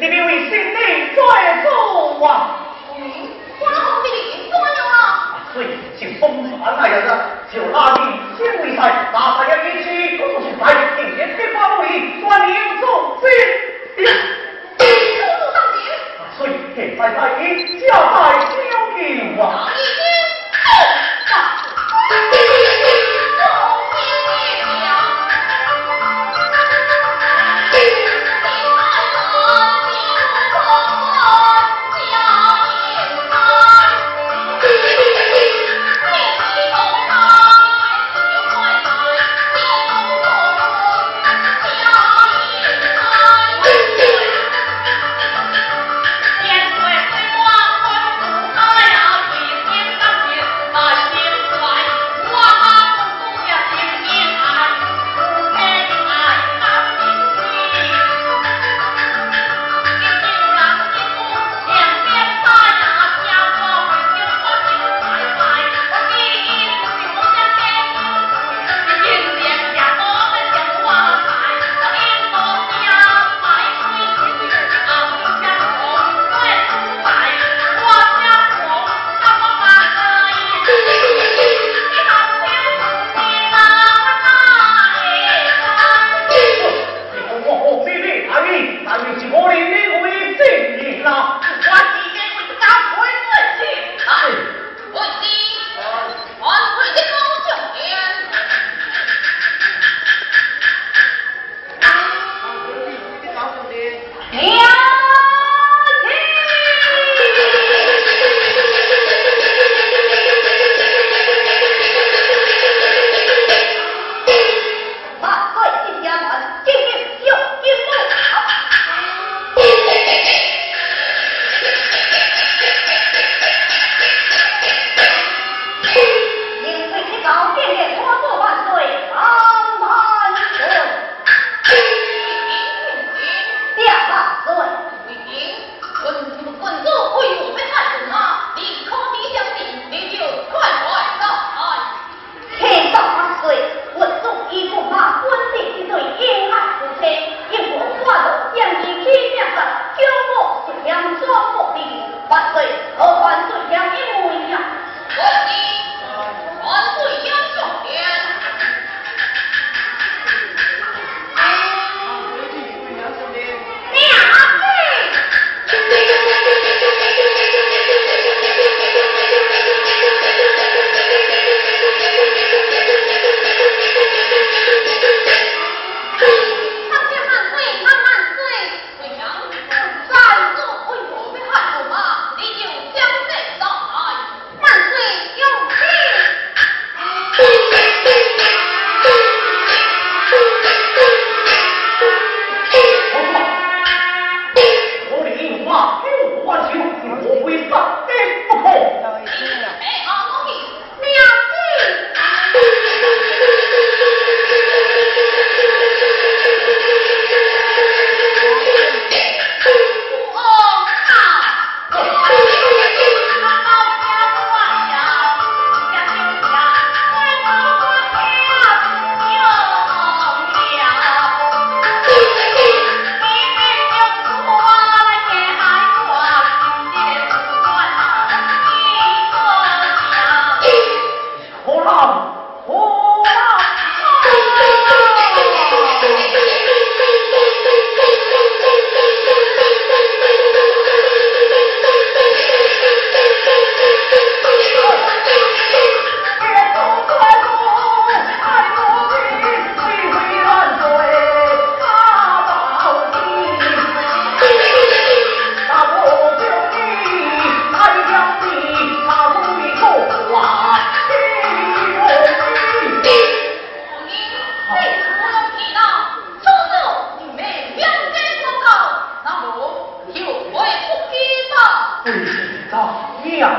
你别为心内拽住啊！我那红的脸怎么样啊？所以就风传那样的，就拉你先为赛，哪怕要一起共同来，定天开发会，算你送兵。速度上前。所以现在太医交代交给我！到岳阳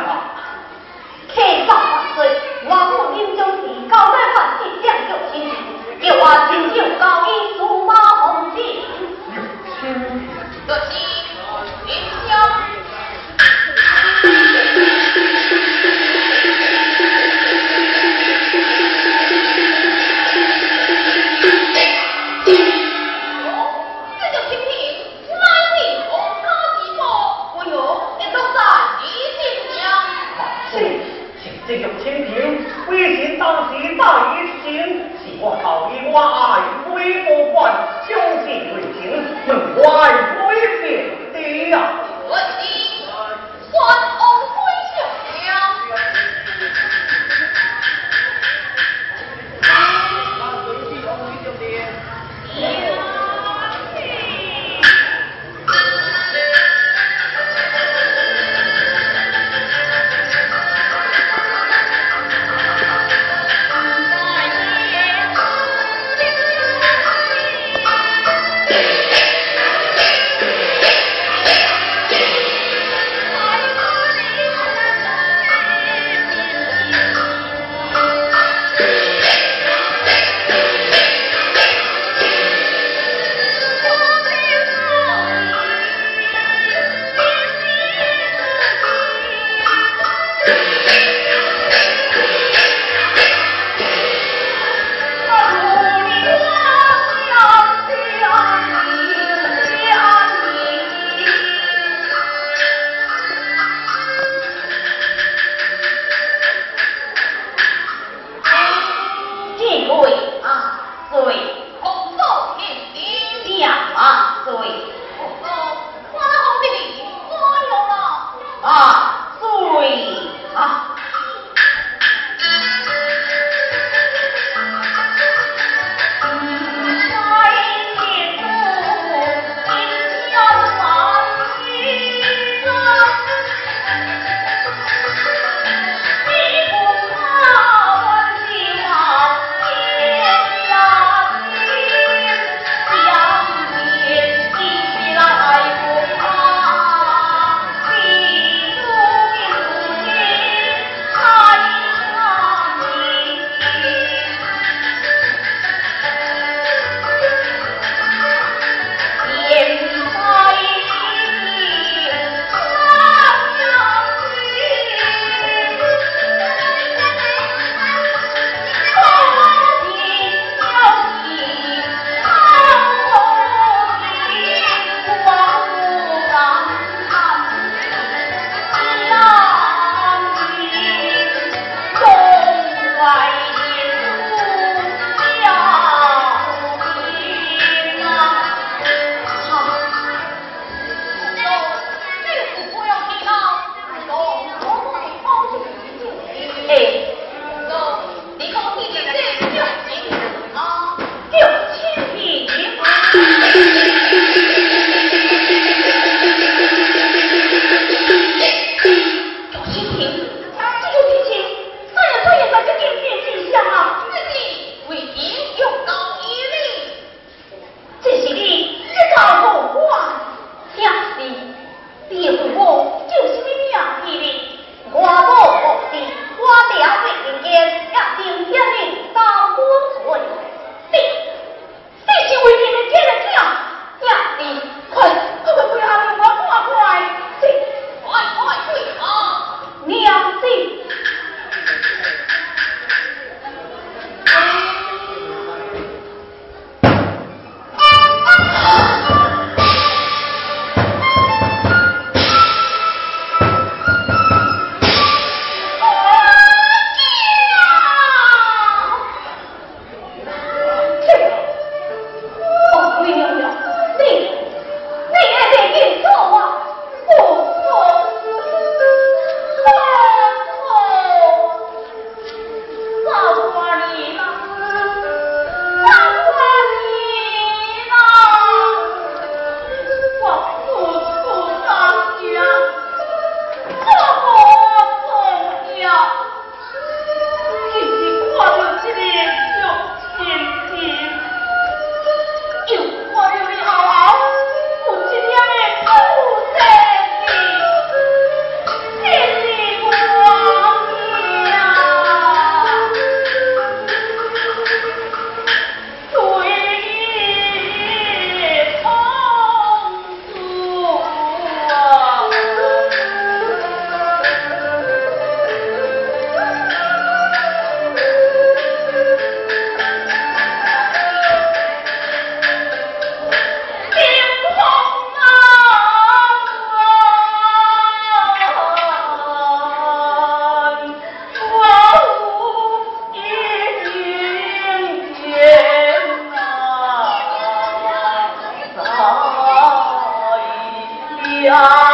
يا